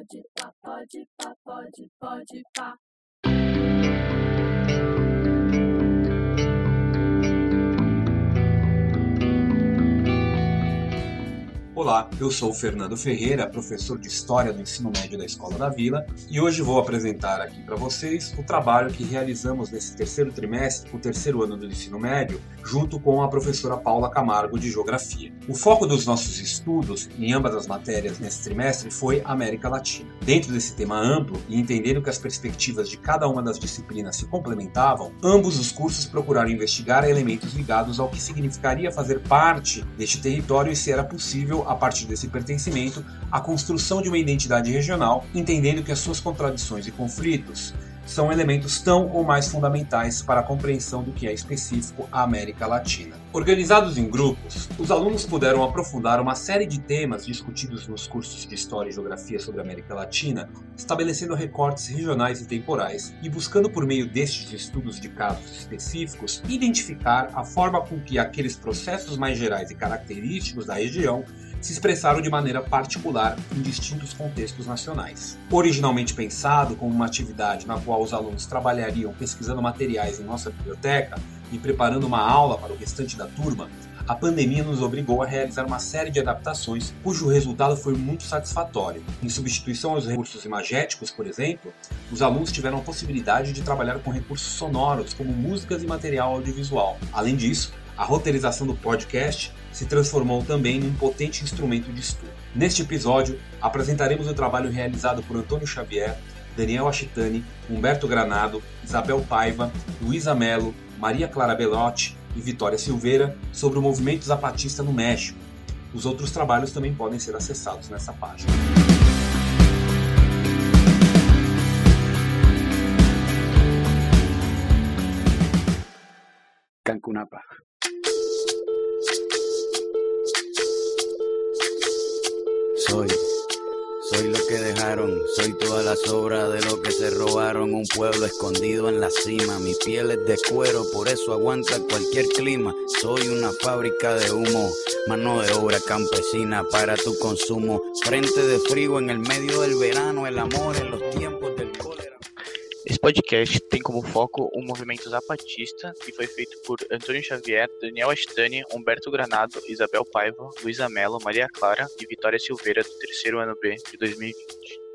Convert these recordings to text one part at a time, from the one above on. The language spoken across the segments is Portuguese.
pode pá, pode pá, pode, pode pá. Olá, eu sou o Fernando Ferreira, professor de História do Ensino Médio da Escola da Vila, e hoje vou apresentar aqui para vocês o trabalho que realizamos nesse terceiro trimestre, o terceiro ano do ensino médio, junto com a professora Paula Camargo de Geografia. O foco dos nossos estudos em ambas as matérias nesse trimestre foi América Latina. Dentro desse tema amplo e entendendo que as perspectivas de cada uma das disciplinas se complementavam, ambos os cursos procuraram investigar elementos ligados ao que significaria fazer parte deste território e se era possível a partir desse pertencimento, a construção de uma identidade regional, entendendo que as suas contradições e conflitos são elementos tão ou mais fundamentais para a compreensão do que é específico a América Latina. Organizados em grupos, os alunos puderam aprofundar uma série de temas discutidos nos cursos de História e Geografia sobre a América Latina, estabelecendo recortes regionais e temporais e buscando, por meio destes estudos de casos específicos, identificar a forma com que aqueles processos mais gerais e característicos da região se expressaram de maneira particular em distintos contextos nacionais. Originalmente pensado como uma atividade na qual os alunos trabalhariam pesquisando materiais em nossa biblioteca e preparando uma aula para o restante da turma, a pandemia nos obrigou a realizar uma série de adaptações cujo resultado foi muito satisfatório. Em substituição aos recursos imagéticos, por exemplo, os alunos tiveram a possibilidade de trabalhar com recursos sonoros, como músicas e material audiovisual. Além disso, a roteirização do podcast se transformou também num potente instrumento de estudo. Neste episódio, apresentaremos o trabalho realizado por Antônio Xavier, Daniel Achitani, Humberto Granado, Isabel Paiva, Luísa Melo, Maria Clara Belotti e Vitória Silveira sobre o movimento zapatista no México. Os outros trabalhos também podem ser acessados nessa página. Cancunapa. Soy, soy lo que dejaron, soy toda la sobra de lo que se robaron, un pueblo escondido en la cima, mi piel es de cuero, por eso aguanta cualquier clima, soy una fábrica de humo, mano de obra campesina para tu consumo, frente de frío en el medio del verano, el amor en los tiempos. Esse podcast tem como foco o movimento zapatista, que foi feito por Antônio Xavier, Daniel Astani, Humberto Granado, Isabel Paiva, Luísa Mello, Maria Clara e Vitória Silveira, do terceiro ano B de 2020.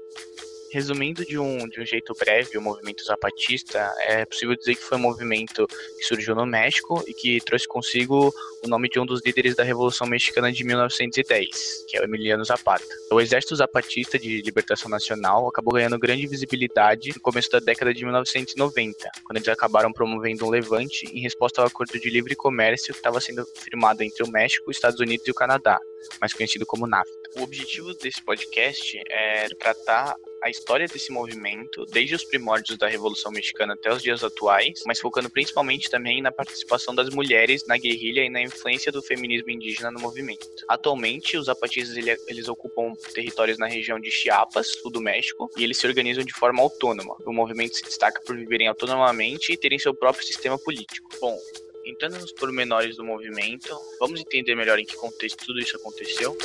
Resumindo de um, de um jeito breve, o movimento zapatista, é possível dizer que foi um movimento que surgiu no México e que trouxe consigo o nome de um dos líderes da Revolução Mexicana de 1910, que é o Emiliano Zapata. O Exército Zapatista de Libertação Nacional acabou ganhando grande visibilidade no começo da década de 1990, quando eles acabaram promovendo um levante em resposta ao acordo de livre comércio que estava sendo firmado entre o México, os Estados Unidos e o Canadá, mais conhecido como NAFTA. O objetivo desse podcast é tratar a história desse movimento, desde os primórdios da Revolução Mexicana até os dias atuais, mas focando principalmente também na participação das mulheres na guerrilha e na influência do feminismo indígena no movimento. Atualmente, os zapatistas eles ocupam territórios na região de Chiapas, sul do México, e eles se organizam de forma autônoma. O movimento se destaca por viverem autonomamente e terem seu próprio sistema político. Bom, entrando nos pormenores do movimento, vamos entender melhor em que contexto tudo isso aconteceu?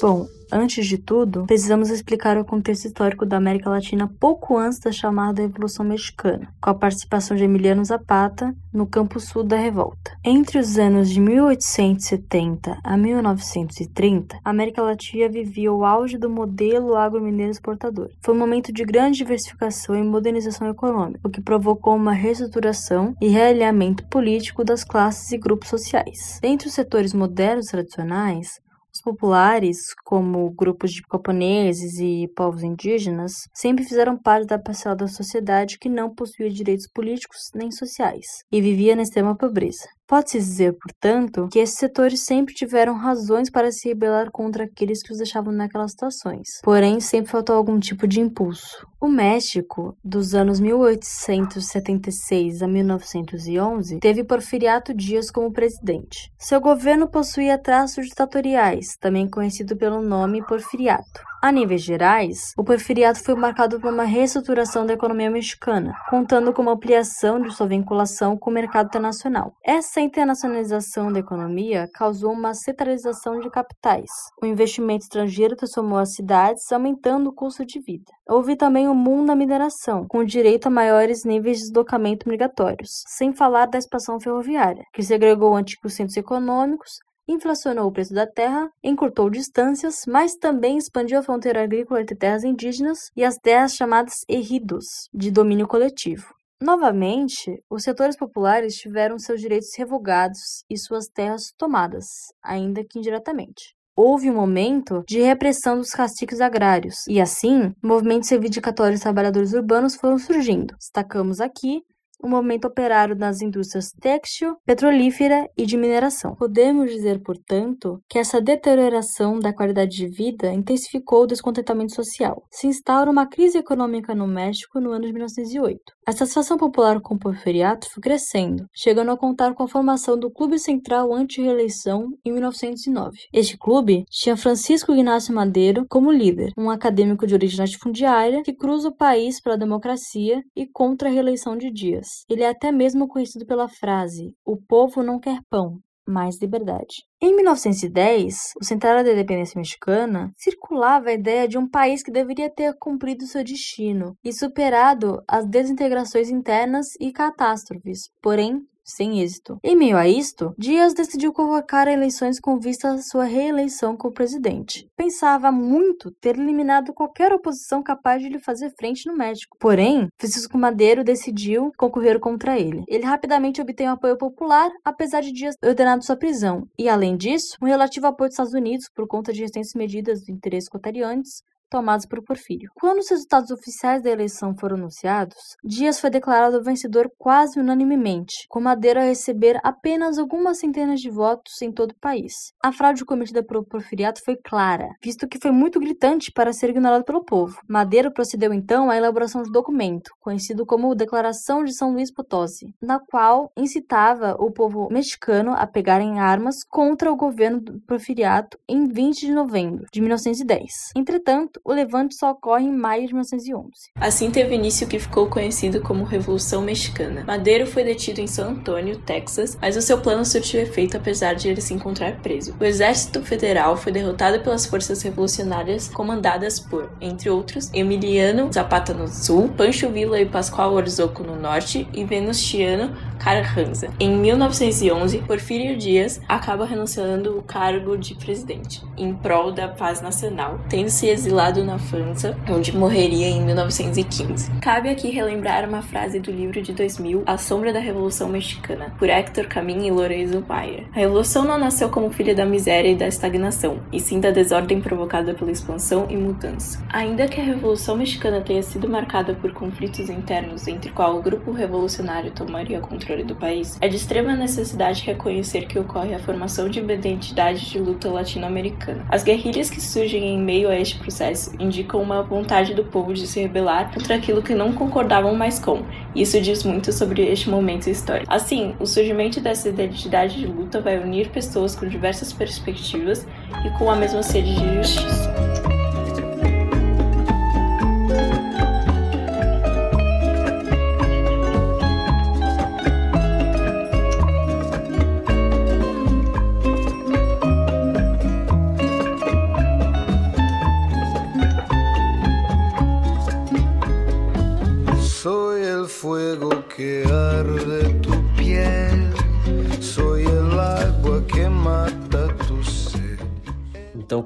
Bom, antes de tudo, precisamos explicar o contexto histórico da América Latina pouco antes da chamada Revolução Mexicana, com a participação de Emiliano Zapata no campo sul da revolta. Entre os anos de 1870 a 1930, a América Latina vivia o auge do modelo agromineiro exportador. Foi um momento de grande diversificação e modernização econômica, o que provocou uma reestruturação e realinhamento político das classes e grupos sociais. Dentre os setores modernos tradicionais, populares, como grupos de camponeses e povos indígenas, sempre fizeram parte da parcela da sociedade que não possuía direitos políticos nem sociais e vivia na extrema pobreza. Pode-se dizer, portanto, que esses setores sempre tiveram razões para se rebelar contra aqueles que os deixavam naquelas situações, porém sempre faltou algum tipo de impulso. O México, dos anos 1876 a 1911, teve Porfiriato Dias como presidente. Seu governo possuía traços ditatoriais, também conhecido pelo nome Porfiriato. A níveis gerais, o porfiriato foi marcado por uma reestruturação da economia mexicana, contando com uma ampliação de sua vinculação com o mercado internacional. Essa internacionalização da economia causou uma centralização de capitais. O investimento estrangeiro transformou as cidades, aumentando o custo de vida. Houve também o mundo da mineração, com direito a maiores níveis de deslocamento migratórios, sem falar da expansão ferroviária, que segregou antigos centros econômicos inflacionou o preço da terra, encurtou distâncias, mas também expandiu a fronteira agrícola entre terras indígenas e as terras chamadas erridos, de domínio coletivo. Novamente, os setores populares tiveram seus direitos revogados e suas terras tomadas, ainda que indiretamente. Houve um momento de repressão dos castigos agrários, e assim, movimentos reivindicatórios trabalhadores urbanos foram surgindo. Destacamos aqui o movimento operário nas indústrias têxtil, petrolífera e de mineração. Podemos dizer, portanto, que essa deterioração da qualidade de vida intensificou o descontentamento social. Se instaura uma crise econômica no México no ano de 1908. A satisfação popular com o porfiriato foi crescendo, chegando a contar com a formação do Clube Central Anti-Reeleição em 1909. Este clube tinha Francisco Ignacio Madeiro como líder, um acadêmico de origem latifundiária que cruza o país pela democracia e contra a reeleição de Dias. Ele é até mesmo conhecido pela frase: O povo não quer pão, mais liberdade. Em 1910, o Central da Independência Mexicana circulava a ideia de um país que deveria ter cumprido seu destino e superado as desintegrações internas e catástrofes, porém sem êxito. Em meio a isto, Dias decidiu convocar eleições com vista à sua reeleição como presidente. Pensava muito ter eliminado qualquer oposição capaz de lhe fazer frente no México. Porém, Francisco Madeiro decidiu concorrer contra ele. Ele rapidamente obteve apoio popular, apesar de Dias ter ordenado sua prisão, e além disso, um relativo apoio dos Estados Unidos por conta de recentes medidas do interesse cotariantes tomados por Porfírio. Quando os resultados oficiais da eleição foram anunciados, Dias foi declarado vencedor quase unanimemente, com Madeira a receber apenas algumas centenas de votos em todo o país. A fraude cometida pelo Porfiriato foi clara, visto que foi muito gritante para ser ignorado pelo povo. Madeira procedeu então à elaboração de documento, conhecido como Declaração de São Luís Potosí, na qual incitava o povo mexicano a pegarem armas contra o governo do Porfiriato em 20 de novembro de 1910. Entretanto, o levante só ocorre em maio de 1911. Assim teve início o que ficou conhecido como Revolução Mexicana. Madeiro foi detido em San Antônio, Texas, mas o seu plano surtiu efeito apesar de ele se encontrar preso. O exército federal foi derrotado pelas forças revolucionárias comandadas por, entre outros, Emiliano Zapata no sul, Pancho Villa e Pascoal Orzoco no norte e Venustiano Carranza. Em 1911, Porfírio Dias acaba renunciando o cargo de presidente, em prol da paz nacional, tendo se exilado na França, onde morreria em 1915. Cabe aqui relembrar uma frase do livro de 2000, A Sombra da Revolução Mexicana, por Hector Camin e Lorenzo Bayer. A revolução não nasceu como filha da miséria e da estagnação, e sim da desordem provocada pela expansão e mudança. Ainda que a Revolução Mexicana tenha sido marcada por conflitos internos entre qual o grupo revolucionário tomaria controle controle do país, é de extrema necessidade reconhecer que ocorre a formação de uma identidade de luta latino-americana. As guerrilhas que surgem em meio a este processo indicam uma vontade do povo de se rebelar contra aquilo que não concordavam mais com, e isso diz muito sobre este momento histórico. Assim, o surgimento dessa identidade de luta vai unir pessoas com diversas perspectivas e com a mesma sede de justiça.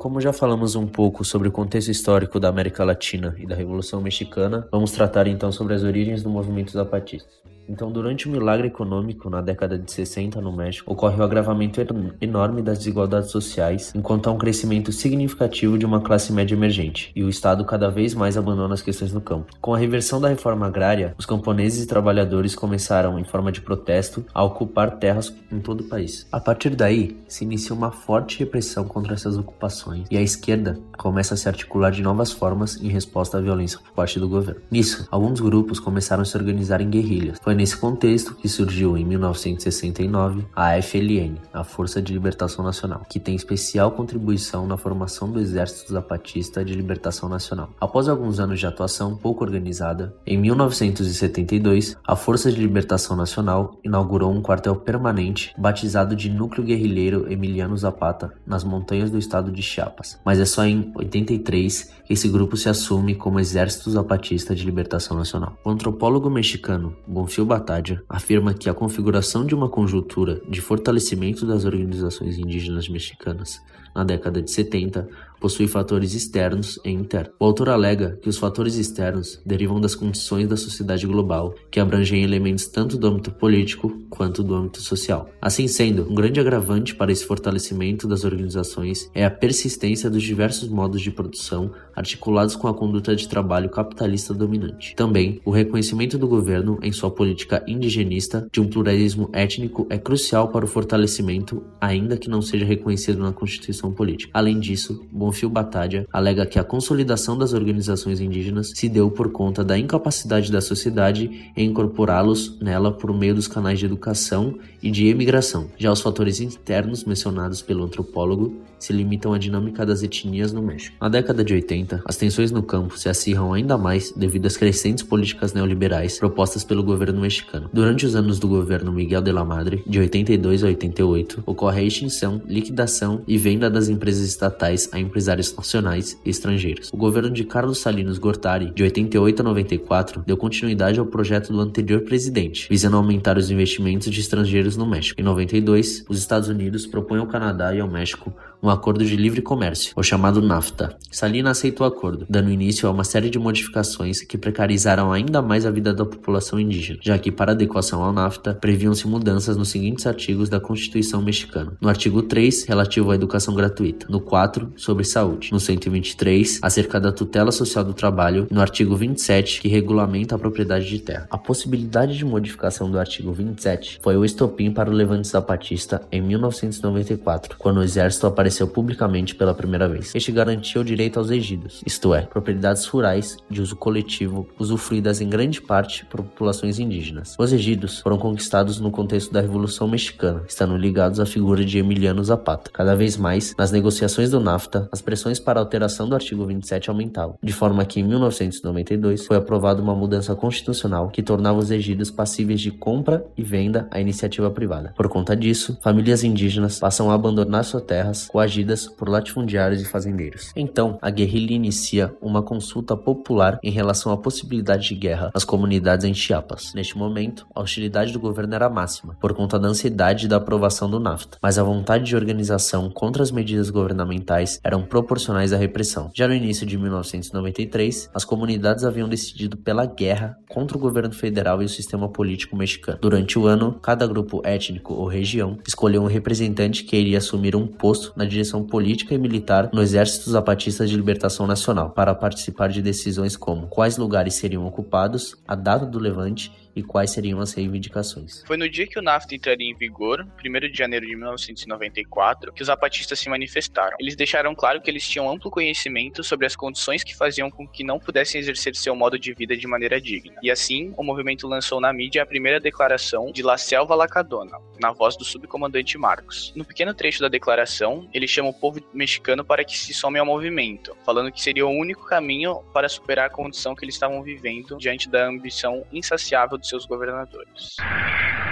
Como já falamos um pouco sobre o contexto histórico da América Latina e da Revolução Mexicana, vamos tratar então sobre as origens do movimento zapatista. Então, durante o milagre econômico na década de 60 no México, ocorre o agravamento enorme das desigualdades sociais, enquanto há um crescimento significativo de uma classe média emergente, e o Estado cada vez mais abandona as questões no campo. Com a reversão da reforma agrária, os camponeses e trabalhadores começaram, em forma de protesto, a ocupar terras em todo o país. A partir daí, se inicia uma forte repressão contra essas ocupações, e a esquerda começa a se articular de novas formas em resposta à violência por parte do governo. Nisso, alguns grupos começaram a se organizar em guerrilhas. Foi nesse contexto que surgiu em 1969 a FLN, a Força de Libertação Nacional, que tem especial contribuição na formação do Exército Zapatista de Libertação Nacional. Após alguns anos de atuação pouco organizada, em 1972, a Força de Libertação Nacional inaugurou um quartel permanente batizado de Núcleo Guerrilheiro Emiliano Zapata nas montanhas do estado de Chiapas. Mas é só em 83 que esse grupo se assume como Exército Zapatista de Libertação Nacional. O antropólogo mexicano Bonfil Batadia afirma que a configuração de uma conjuntura de fortalecimento das organizações indígenas mexicanas na década de 70 possui fatores externos e internos. O autor alega que os fatores externos derivam das condições da sociedade global, que abrangem elementos tanto do âmbito político quanto do âmbito social. Assim sendo, um grande agravante para esse fortalecimento das organizações é a persistência dos diversos modos de produção articulados com a conduta de trabalho capitalista dominante. Também, o reconhecimento do governo em sua política indigenista de um pluralismo étnico é crucial para o fortalecimento, ainda que não seja reconhecido na Constituição política. Além disso, Bonfil Batadia alega que a consolidação das organizações indígenas se deu por conta da incapacidade da sociedade em incorporá-los nela por meio dos canais de educação e de emigração. Já os fatores internos mencionados pelo antropólogo se limitam à dinâmica das etnias no México. Na década de 80, as tensões no campo se acirram ainda mais devido às crescentes políticas neoliberais propostas pelo governo mexicano. Durante os anos do governo Miguel de la Madre, de 82 a 88, ocorre a extinção, liquidação e venda das empresas estatais a empresários nacionais e estrangeiros. O governo de Carlos Salinas Gortari, de 88 a 94, deu continuidade ao projeto do anterior presidente, visando aumentar os investimentos de estrangeiros no México. Em 92, os Estados Unidos propõem ao Canadá e ao México um acordo de livre comércio, o chamado NAFTA. Salina aceitou o acordo, dando início a uma série de modificações que precarizaram ainda mais a vida da população indígena, já que para adequação ao NAFTA previam-se mudanças nos seguintes artigos da Constituição mexicana. No artigo 3, relativo à educação gratuita, no 4, sobre saúde, no 123, acerca da tutela social do trabalho, no artigo 27, que regulamenta a propriedade de terra. A possibilidade de modificação do artigo 27 foi o estopim para o levante zapatista em 1994, quando o exército apareceu publicamente pela primeira vez. Este garantia o direito aos ejidos, isto é, propriedades rurais de uso coletivo, usufruídas em grande parte por populações indígenas. Os ejidos foram conquistados no contexto da Revolução Mexicana, estando ligados à figura de Emiliano Zapata. Cada vez mais, nas negociações do NAFTA, as pressões para a alteração do artigo 27 aumentavam, de forma que em 1992 foi aprovada uma mudança constitucional que tornava os ejidos passíveis de compra e venda à iniciativa privada. Por conta disso, famílias indígenas passam a abandonar suas terras, coagidas por latifundiários e fazendeiros. Então, a guerrilha inicia uma consulta popular em relação à possibilidade de guerra às comunidades em Chiapas. Neste momento, a hostilidade do governo era máxima, por conta da ansiedade da aprovação do NAFTA, mas a vontade de organização contra as medidas governamentais eram proporcionais à repressão. Já no início de 1993, as comunidades haviam decidido pela guerra contra o governo federal e o sistema político mexicano. Durante o ano, cada grupo étnico ou região escolheu um representante que iria assumir um posto na direção política e militar no Exército Zapatista de Libertação Nacional para participar de decisões como quais lugares seriam ocupados, a data do levante e quais seriam as reivindicações. Foi no dia que o NAFTA entraria em vigor, 1 de janeiro de 1994, que os zapatistas se manifestaram. Eles deixaram claro que eles tinham amplo conhecimento sobre as condições que faziam com que não pudessem exercer seu modo de vida de maneira digna. E assim, o movimento lançou na mídia a primeira declaração de La Selva Lacadona, na voz do subcomandante Marcos. No pequeno trecho da declaração, ele chama o povo mexicano para que se some ao movimento, falando que seria o único caminho para superar a condição que eles estavam vivendo diante da ambição insaciável dos seus governadores.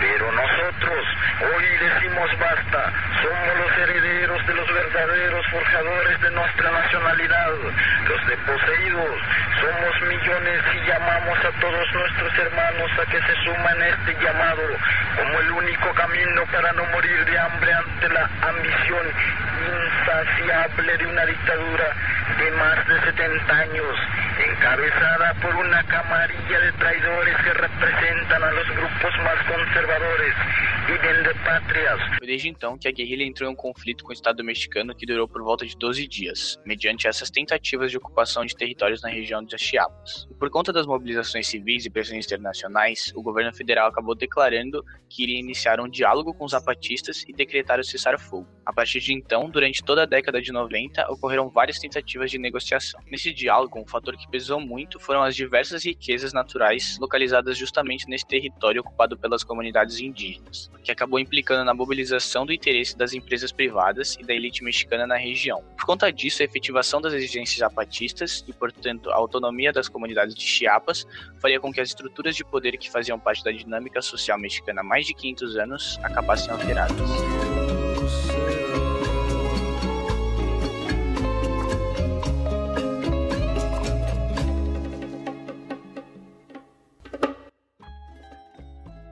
Pero nosotros hoy decimos basta, somos los herederos de los verdaderos forjadores de nuestra nacionalidad, los desposeídos, somos millones y llamamos a todos nuestros hermanos a que se suman a este llamado como el único camino para no morir de hambre ante la ambición insaciable de una dictadura de más de 70 años, encabezada por una camarilla de traidores que representan a grupos más conservadores viven de patrias. Foi desde então que a guerrilha entrou em um conflito com o Estado mexicano que durou por volta de 12 dias, mediante essas tentativas de ocupação de territórios na região de Chiapas. E por conta das mobilizações civis e pressões internacionais, o governo federal acabou declarando que iria iniciar um diálogo com os zapatistas e decretar o cessar-fogo. A partir de então, durante toda a década de 90, ocorreram várias tentativas de negociação. Nesse diálogo, um fator que pesou muito foram as diversas riquezas naturais localizadas justamente nesse território ocupado pelas comunidades indígenas, que acabou implicando na mobilização do interesse das empresas privadas e da elite mexicana na região. Por conta disso, a efetivação das exigências zapatistas e, portanto, a autonomia das comunidades de Chiapas faria com que as estruturas de poder que faziam parte da dinâmica social mexicana há mais de 500 anos acabassem alteradas.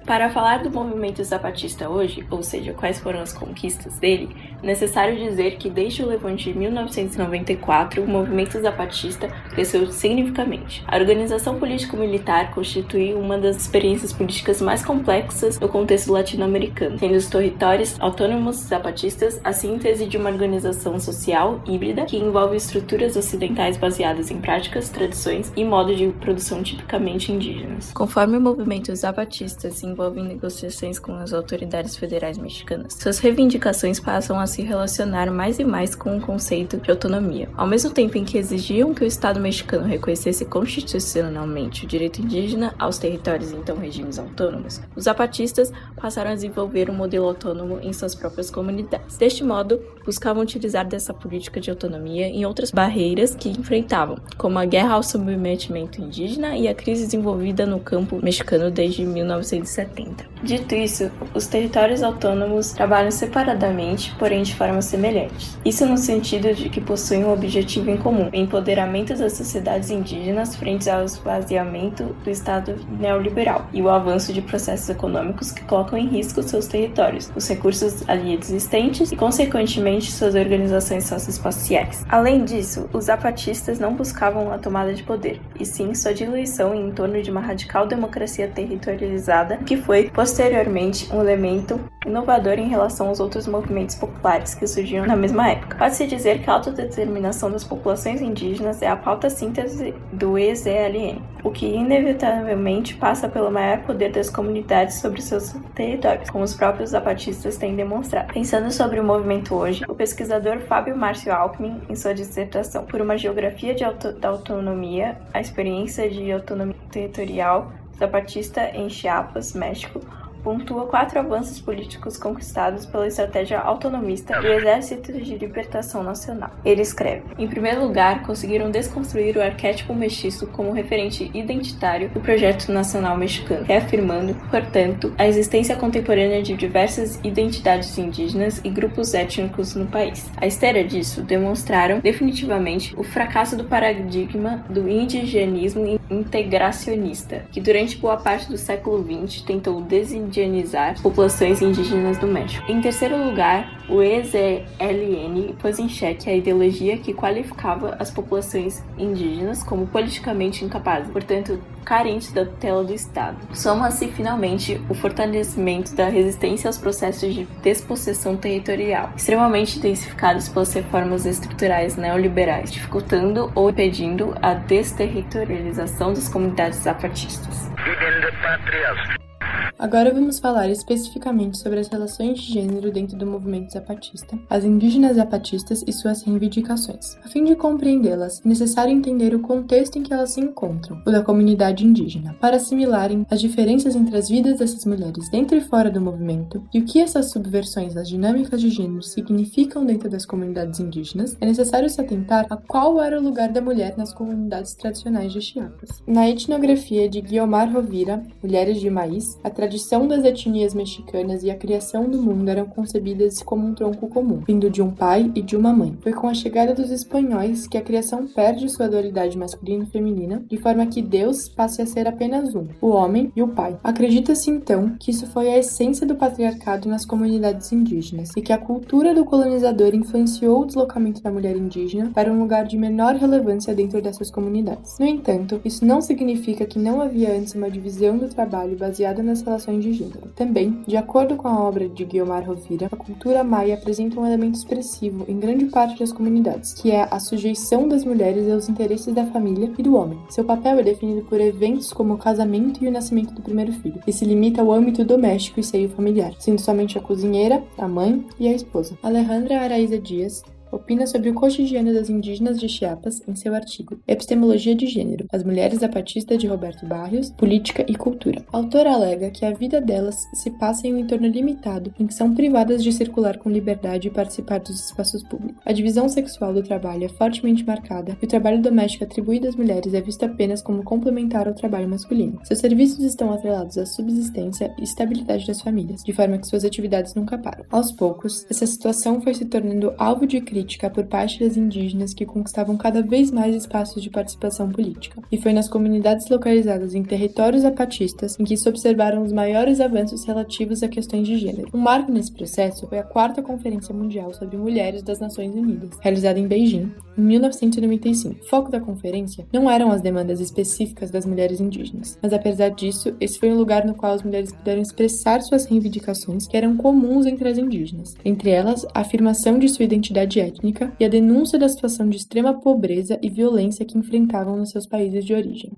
Para falar do movimento zapatista hoje, ou seja, quais foram as conquistas dele, é necessário dizer que desde o levante de 1994, o movimento zapatista cresceu significativamente. A organização político-militar constitui uma das experiências políticas mais complexas no contexto latino-americano, sendo os territórios autônomos zapatistas a síntese de uma organização social híbrida que envolve estruturas ocidentais baseadas em práticas, tradições e modo de produção tipicamente indígenas. Conforme o movimento zapatista se envolve em negociações com as autoridades federais mexicanas. Suas reivindicações passam a se relacionar mais e mais com o conceito de autonomia. Ao mesmo tempo em que exigiam que o Estado mexicano reconhecesse constitucionalmente o direito indígena aos territórios então regimes autônomos, os zapatistas passaram a desenvolver um modelo autônomo em suas próprias comunidades. Deste modo, buscavam utilizar dessa política de autonomia em outras barreiras que enfrentavam, como a guerra ao submetimento indígena e a crise desenvolvida no campo mexicano desde 1970. Dito isso, os territórios autônomos trabalham separadamente, porém de formas semelhantes. Isso no sentido de que possuem um objetivo em comum: empoderamento das sociedades indígenas frente ao esvaziamento do Estado neoliberal e o avanço de processos econômicos que colocam em risco seus territórios, os recursos ali existentes e, consequentemente, suas organizações socioespaciais. Além disso, os zapatistas não buscavam a tomada de poder, e sim sua diluição em torno de uma radical democracia territorializada que foi posteriormente um elemento inovador em relação aos outros movimentos populares que surgiram na mesma época. Pode-se dizer que a autodeterminação das populações indígenas é a pauta síntese do EZLN, o que inevitavelmente passa pelo maior poder das comunidades sobre seus territórios, como os próprios zapatistas têm demonstrado. Pensando sobre o movimento hoje, o pesquisador Fábio Márcio Alckmin, em sua dissertação Por uma Geografia auto da Autonomia, a experiência de autonomia territorial zapatista em Chiapas, México, pontua quatro avanços políticos conquistados pela estratégia autonomista do Exército de Libertação Nacional. Ele escreve: Em primeiro lugar, conseguiram desconstruir o arquétipo mestiço como referente identitário do projeto nacional mexicano, reafirmando, portanto, a existência contemporânea de diversas identidades indígenas e grupos étnicos no país. À esteira disso, demonstraram definitivamente o fracasso do paradigma do indigenismo integracionista, que durante boa parte do século XX tentou desindigenizar indianizar populações indígenas do México. Em terceiro lugar, o EZLN pôs em xeque a ideologia que qualificava as populações indígenas como politicamente incapazes, portanto, carentes da tutela do Estado. Soma-se finalmente o fortalecimento da resistência aos processos de despossessão territorial, extremamente intensificados pelas reformas estruturais neoliberais, dificultando ou impedindo a desterritorialização das comunidades zapatistas. Agora vamos falar especificamente sobre as relações de gênero dentro do movimento zapatista, as indígenas zapatistas e suas reivindicações. A fim de compreendê-las, é necessário entender o contexto em que elas se encontram, o da comunidade indígena, para assimilarem as diferenças entre as vidas dessas mulheres dentro e fora do movimento e o que essas subversões das dinâmicas de gênero significam dentro das comunidades indígenas, é necessário se atentar a qual era o lugar da mulher nas comunidades tradicionais de Chiapas. Na etnografia de Guiomar Rovira, Mulheres de Maíz, a tradição das etnias mexicanas e a criação do mundo eram concebidas como um tronco comum, vindo de um pai e de uma mãe. Foi com a chegada dos espanhóis que a criação perde sua dualidade masculina e feminina, de forma que Deus passe a ser apenas um, o homem e o pai. Acredita-se então que isso foi a essência do patriarcado nas comunidades indígenas e que a cultura do colonizador influenciou o deslocamento da mulher indígena para um lugar de menor relevância dentro dessas comunidades. No entanto, isso não significa que não havia antes uma divisão do trabalho baseada nas relações gênero. Também, de acordo com a obra de Guiomar Rovira, a cultura maia apresenta um elemento expressivo em grande parte das comunidades, que é a sujeição das mulheres aos interesses da família e do homem. Seu papel é definido por eventos como o casamento e o nascimento do primeiro filho, e se limita ao âmbito doméstico e seio familiar, sendo somente a cozinheira, a mãe e a esposa. Alejandra Araíza Dias opina sobre o cotidiano das indígenas de Chiapas em seu artigo Epistemologia de Gênero, As Mulheres Zapatistas de Roberto Barrios, Política e Cultura. A autora alega que a vida delas se passa em um entorno limitado, em que são privadas de circular com liberdade e participar dos espaços públicos. A divisão sexual do trabalho é fortemente marcada e o trabalho doméstico atribuído às mulheres é visto apenas como complementar ao trabalho masculino. Seus serviços estão atrelados à subsistência e estabilidade das famílias, de forma que suas atividades nunca param. Aos poucos, essa situação foi se tornando alvo de crítica política por parte das indígenas que conquistavam cada vez mais espaços de participação política, e foi nas comunidades localizadas em territórios zapatistas em que se observaram os maiores avanços relativos a questões de gênero. Um marco nesse processo foi a quarta Conferência Mundial sobre Mulheres das Nações Unidas, realizada em Beijing, em 1995. O foco da conferência não eram as demandas específicas das mulheres indígenas, mas apesar disso, esse foi um lugar no qual as mulheres puderam expressar suas reivindicações que eram comuns entre as indígenas, entre elas a afirmação de sua identidade étnica e a denúncia da situação de extrema pobreza e violência que enfrentavam nos seus países de origem.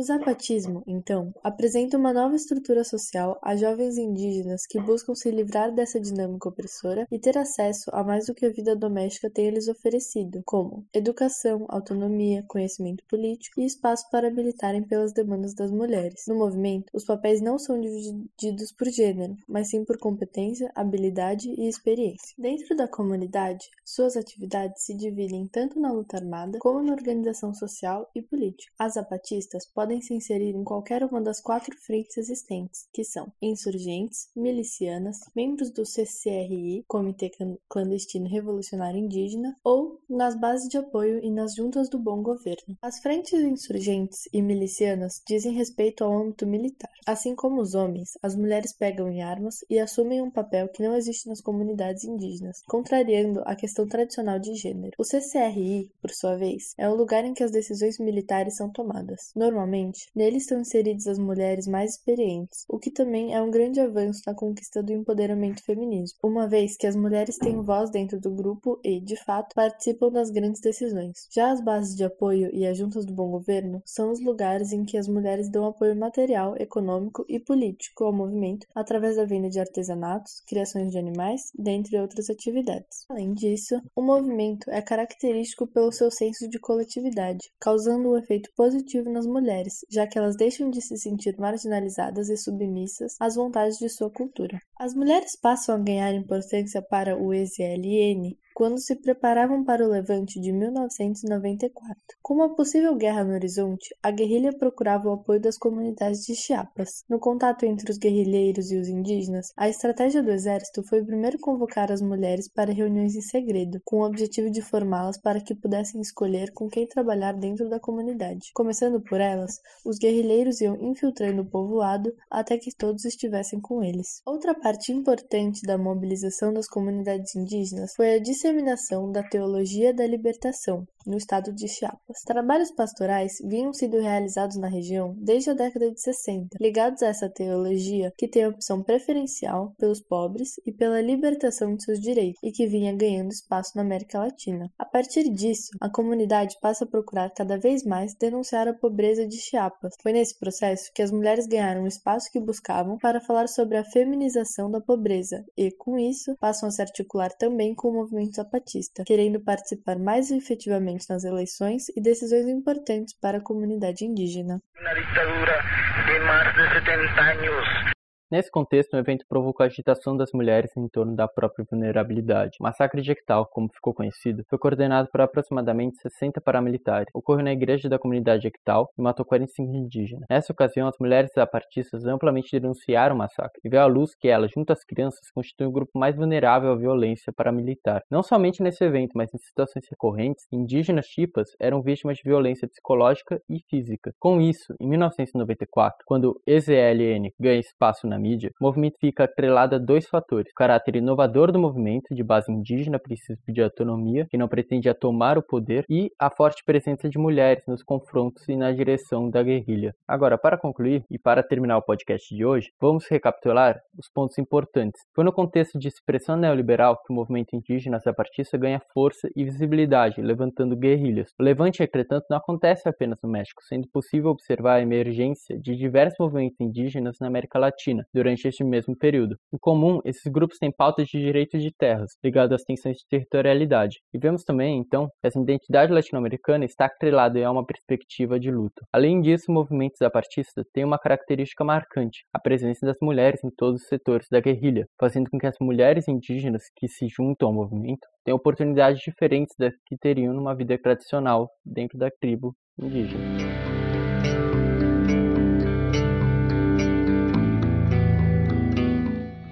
O zapatismo, então, apresenta uma nova estrutura social a jovens indígenas que buscam se livrar dessa dinâmica opressora e ter acesso a mais do que a vida doméstica tem lhes oferecido, como educação, autonomia, conhecimento político e espaço para militarem pelas demandas das mulheres. No movimento, os papéis não são divididos por gênero, mas sim por competência, habilidade e experiência. Dentro da comunidade, suas atividades se dividem tanto na luta armada como na organização social e política. As zapatistas podem se inserir em qualquer uma das quatro frentes existentes, que são insurgentes, milicianas, membros do CCRI, Comitê Clandestino Revolucionário Indígena, ou nas bases de apoio e nas juntas do bom governo. As frentes insurgentes e milicianas dizem respeito ao âmbito militar. Assim como os homens, as mulheres pegam em armas e assumem um papel que não existe nas comunidades indígenas, contrariando a questão tradicional de gênero. O CCRI, por sua vez, é o lugar em que as decisões militares são tomadas. Normalmente, Atualmente, nele estão inseridas as mulheres mais experientes, o que também é um grande avanço na conquista do empoderamento feminismo, uma vez que as mulheres têm voz dentro do grupo e, de fato, participam das grandes decisões. Já as bases de apoio e as juntas do bom governo são os lugares em que as mulheres dão apoio material, econômico e político ao movimento através da venda de artesanatos, criações de animais, dentre outras atividades. Além disso, o movimento é característico pelo seu senso de coletividade, causando um efeito positivo nas mulheres mulheres, já que elas deixam de se sentir marginalizadas e submissas às vontades de sua cultura. As mulheres passam a ganhar importância para o EZLN quando se preparavam para o levante de 1994. Com uma possível guerra no horizonte, a guerrilha procurava o apoio das comunidades de Chiapas. No contato entre os guerrilheiros e os indígenas, a estratégia do exército foi primeiro convocar as mulheres para reuniões em segredo, com o objetivo de formá-las para que pudessem escolher com quem trabalhar dentro da comunidade. Começando por elas, os guerrilheiros iam infiltrando o povoado até que todos estivessem com eles. Outra parte importante da mobilização das comunidades indígenas foi a disseminação disseminação da teologia da libertação, no estado de Chiapas. Trabalhos pastorais vinham sendo realizados na região desde a década de 60, ligados a essa teologia que tem opção preferencial pelos pobres e pela libertação de seus direitos e que vinha ganhando espaço na América Latina. A partir disso, a comunidade passa a procurar cada vez mais denunciar a pobreza de Chiapas. Foi nesse processo que as mulheres ganharam o espaço que buscavam para falar sobre a feminização da pobreza e, com isso, passam a se articular também com o movimento zapatista, querendo participar mais efetivamente nas eleições e decisões importantes para a comunidade indígena. Uma ditadura de mais de 70 anos Nesse contexto, o evento provocou a agitação das mulheres em torno da própria vulnerabilidade. O massacre de Ektal, como ficou conhecido, foi coordenado por aproximadamente 60 paramilitares. Ocorreu na igreja da comunidade Ektal e matou 45 indígenas. Nessa ocasião, as mulheres zapatistas amplamente denunciaram o massacre e veio à luz que elas, junto às crianças, constituem o grupo mais vulnerável à violência paramilitar. Não somente nesse evento, mas em situações recorrentes, indígenas chipas eram vítimas de violência psicológica e física. Com isso, em 1994, quando EZLN ganha espaço na mídia, o movimento fica atrelado a dois fatores: o caráter inovador do movimento, de base indígena, princípio de autonomia, que não pretende tomar o poder, e a forte presença de mulheres nos confrontos e na direção da guerrilha. Agora, para concluir e para terminar o podcast de hoje, vamos recapitular os pontos importantes. Foi no contexto de expressão neoliberal que o movimento indígena zapatista ganha força e visibilidade, levantando guerrilhas. O levante, entretanto, não acontece apenas no México, sendo possível observar a emergência de diversos movimentos indígenas na América Latina durante este mesmo período. Em comum, esses grupos têm pautas de direitos de terras, ligadas às tensões de territorialidade. E vemos também, então, que essa identidade latino-americana está atrelada a uma perspectiva de luta. Além disso, o movimento zapatista tem uma característica marcante, a presença das mulheres em todos os setores da guerrilha, fazendo com que as mulheres indígenas que se juntam ao movimento tenham oportunidades diferentes das que teriam numa vida tradicional dentro da tribo indígena.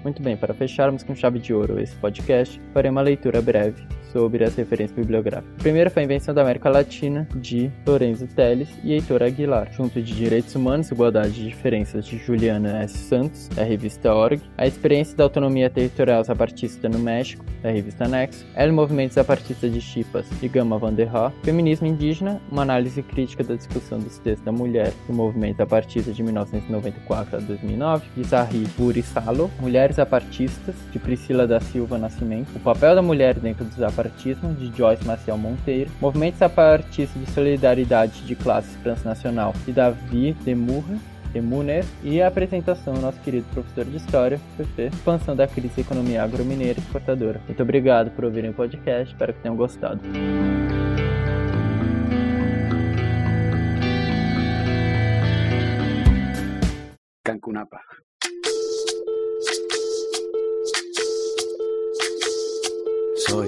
Muito bem, para fecharmos com chave de ouro esse podcast, farei uma leitura breve sobre as referências bibliográficas. A primeira foi a Invenção da América Latina, de Lorenzo Teles e Heitor Aguilar, junto de Direitos Humanos, Igualdade e Diferenças, de Juliana S. Santos, da revista Org, A Experiência da Autonomia Territorial Zapartista no México, da revista Nexo, El Movimento Zapartista de Chipas, de Gama Van der Rohe, Feminismo Indígena, uma análise crítica da discussão dos textos da mulher do Movimento Zapartista de 1994 a 2009, de Zahri Burisalo, Mulheres Zapatistas, de Priscila da Silva Nascimento, O Papel da Mulher dentro do de Joyce Maciel Monteiro, Movimento Zapatista de Solidariedade de Classes Transnacional, de Davi Demurra, Emuner e a apresentação do nosso querido professor de História, PP, expansão da crise da economia agromineira exportadora. Muito obrigado por ouvirem o podcast, espero que tenham gostado. Cancunapa. Soy,